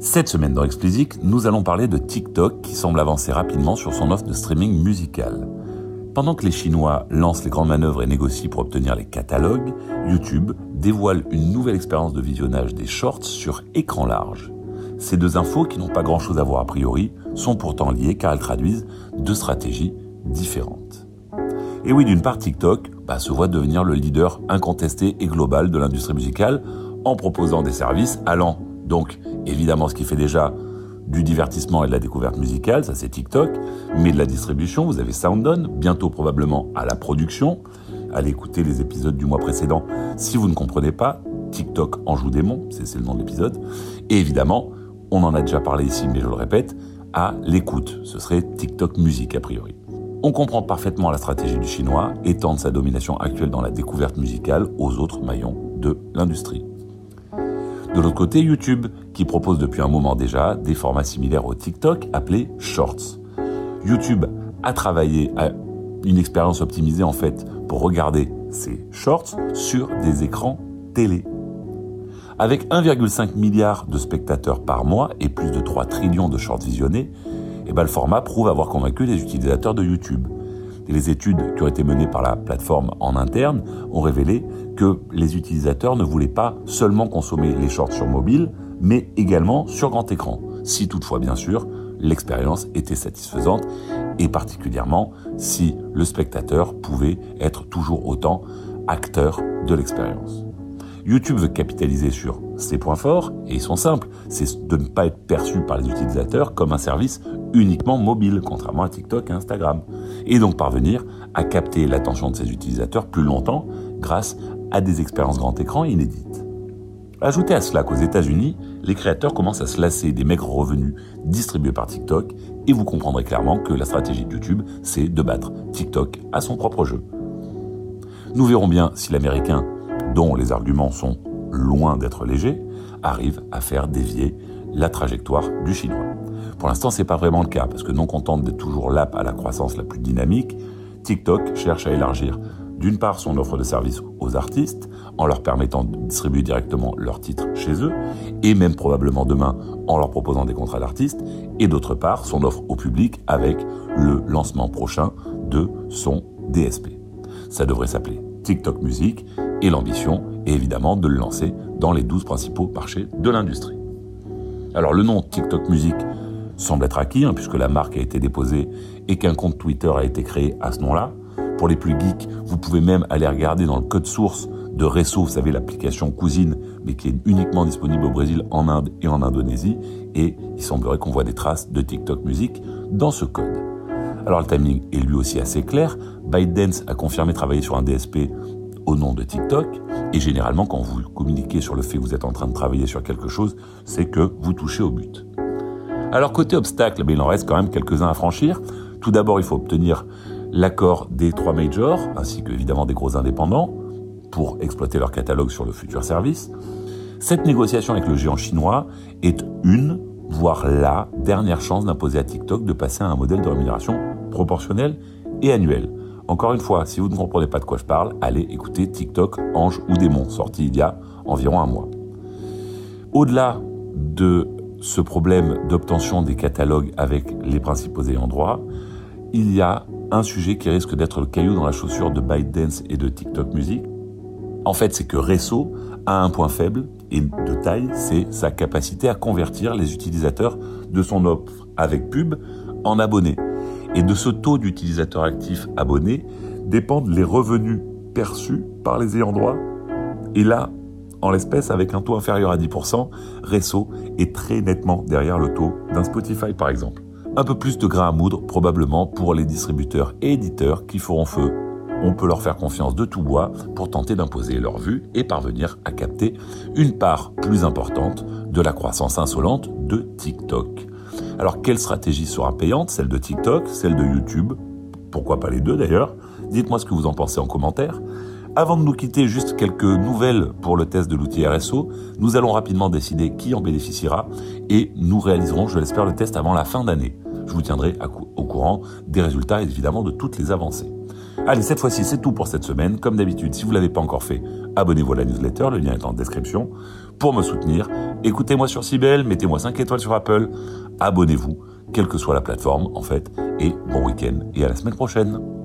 Cette semaine dans Explicit, nous allons parler de TikTok qui semble avancer rapidement sur son offre de streaming musical. Pendant que les Chinois lancent les grandes manœuvres et négocient pour obtenir les catalogues, YouTube dévoile une nouvelle expérience de visionnage des shorts sur écran large. Ces deux infos, qui n'ont pas grand-chose à voir a priori, sont pourtant liées car elles traduisent deux stratégies différentes. Et oui, d'une part, TikTok bah, se voit devenir le leader incontesté et global de l'industrie musicale en proposant des services allant donc évidemment ce qui fait déjà du divertissement et de la découverte musicale, ça c'est TikTok, mais de la distribution, vous avez SoundOn, bientôt probablement à la production. Allez écouter les épisodes du mois précédent si vous ne comprenez pas. TikTok en joue démon, c'est le nom de l'épisode. Et évidemment, on en a déjà parlé ici, mais je le répète, à l'écoute. Ce serait TikTok musique a priori. On comprend parfaitement la stratégie du chinois, étendre sa domination actuelle dans la découverte musicale aux autres maillons de l'industrie. De l'autre côté, YouTube, qui propose depuis un moment déjà des formats similaires au TikTok appelés Shorts. YouTube a travaillé à une expérience optimisée en fait pour regarder ces shorts sur des écrans télé. Avec 1,5 milliard de spectateurs par mois et plus de 3 trillions de shorts visionnés, eh ben le format prouve avoir convaincu les utilisateurs de YouTube. Et les études qui ont été menées par la plateforme en interne ont révélé que les utilisateurs ne voulaient pas seulement consommer les shorts sur mobile, mais également sur grand écran, si toutefois bien sûr l'expérience était satisfaisante, et particulièrement si le spectateur pouvait être toujours autant acteur de l'expérience. YouTube veut capitaliser sur ses points forts, et ils sont simples, c'est de ne pas être perçu par les utilisateurs comme un service uniquement mobile, contrairement à TikTok et Instagram, et donc parvenir à capter l'attention de ses utilisateurs plus longtemps grâce à des expériences grand écran inédites. Ajoutez à cela qu'aux États-Unis, les créateurs commencent à se lasser des maigres revenus distribués par TikTok, et vous comprendrez clairement que la stratégie de YouTube, c'est de battre TikTok à son propre jeu. Nous verrons bien si l'américain dont les arguments sont loin d'être légers, arrive à faire dévier la trajectoire du chinois. Pour l'instant, c'est pas vraiment le cas, parce que non contente d'être toujours l'app à la croissance la plus dynamique, TikTok cherche à élargir d'une part son offre de services aux artistes, en leur permettant de distribuer directement leurs titres chez eux, et même probablement demain en leur proposant des contrats d'artistes, et d'autre part son offre au public avec le lancement prochain de son DSP. Ça devrait s'appeler TikTok Music, et l'ambition est évidemment de le lancer dans les 12 principaux marchés de l'industrie. Alors le nom TikTok Music semble être acquis, hein, puisque la marque a été déposée et qu'un compte Twitter a été créé à ce nom-là. Pour les plus geeks, vous pouvez même aller regarder dans le code source de Resso, vous savez, l'application cousine, mais qui est uniquement disponible au Brésil, en Inde et en Indonésie. Et il semblerait qu'on voit des traces de TikTok Music dans ce code. Alors le timing est lui aussi assez clair. ByteDance a confirmé travailler sur un DSP au nom de TikTok. Et généralement, quand vous communiquez sur le fait que vous êtes en train de travailler sur quelque chose, c'est que vous touchez au but. Alors côté obstacle, il en reste quand même quelques-uns à franchir. Tout d'abord, il faut obtenir l'accord des trois majors, ainsi que évidemment des gros indépendants, pour exploiter leur catalogue sur le futur service. Cette négociation avec le géant chinois est une, voire la dernière chance d'imposer à TikTok de passer à un modèle de rémunération proportionnel et annuel. Encore une fois, si vous ne comprenez pas de quoi je parle, allez écouter TikTok Ange ou Démon, sorti il y a environ un mois. Au-delà de ce problème d'obtention des catalogues avec les principaux ayants droit, il y a un sujet qui risque d'être le caillou dans la chaussure de ByteDance et de TikTok Music. En fait, c'est que Resso a un point faible et de taille, c'est sa capacité à convertir les utilisateurs de son offre avec pub en abonnés. Et de ce taux d'utilisateurs actifs abonnés dépendent les revenus perçus par les ayants droit. Et là, en l'espèce, avec un taux inférieur à 10%, Resso est très nettement derrière le taux d'un Spotify par exemple. Un peu plus de grain à moudre probablement pour les distributeurs et éditeurs qui feront feu. On peut leur faire confiance de tout bois pour tenter d'imposer leur vue et parvenir à capter une part plus importante de la croissance insolente de TikTok. Alors quelle stratégie sera payante Celle de TikTok, celle de YouTube Pourquoi pas les deux d'ailleurs Dites-moi ce que vous en pensez en commentaire. Avant de nous quitter, juste quelques nouvelles pour le test de l'outil RSO. Nous allons rapidement décider qui en bénéficiera et nous réaliserons, je l'espère, le test avant la fin d'année. Je vous tiendrai au courant des résultats et évidemment de toutes les avancées. Allez, cette fois-ci, c'est tout pour cette semaine. Comme d'habitude, si vous ne l'avez pas encore fait, abonnez-vous à la newsletter, le lien est en description. Pour me soutenir, écoutez-moi sur Cybelle, mettez-moi 5 étoiles sur Apple, abonnez-vous, quelle que soit la plateforme en fait, et bon week-end et à la semaine prochaine.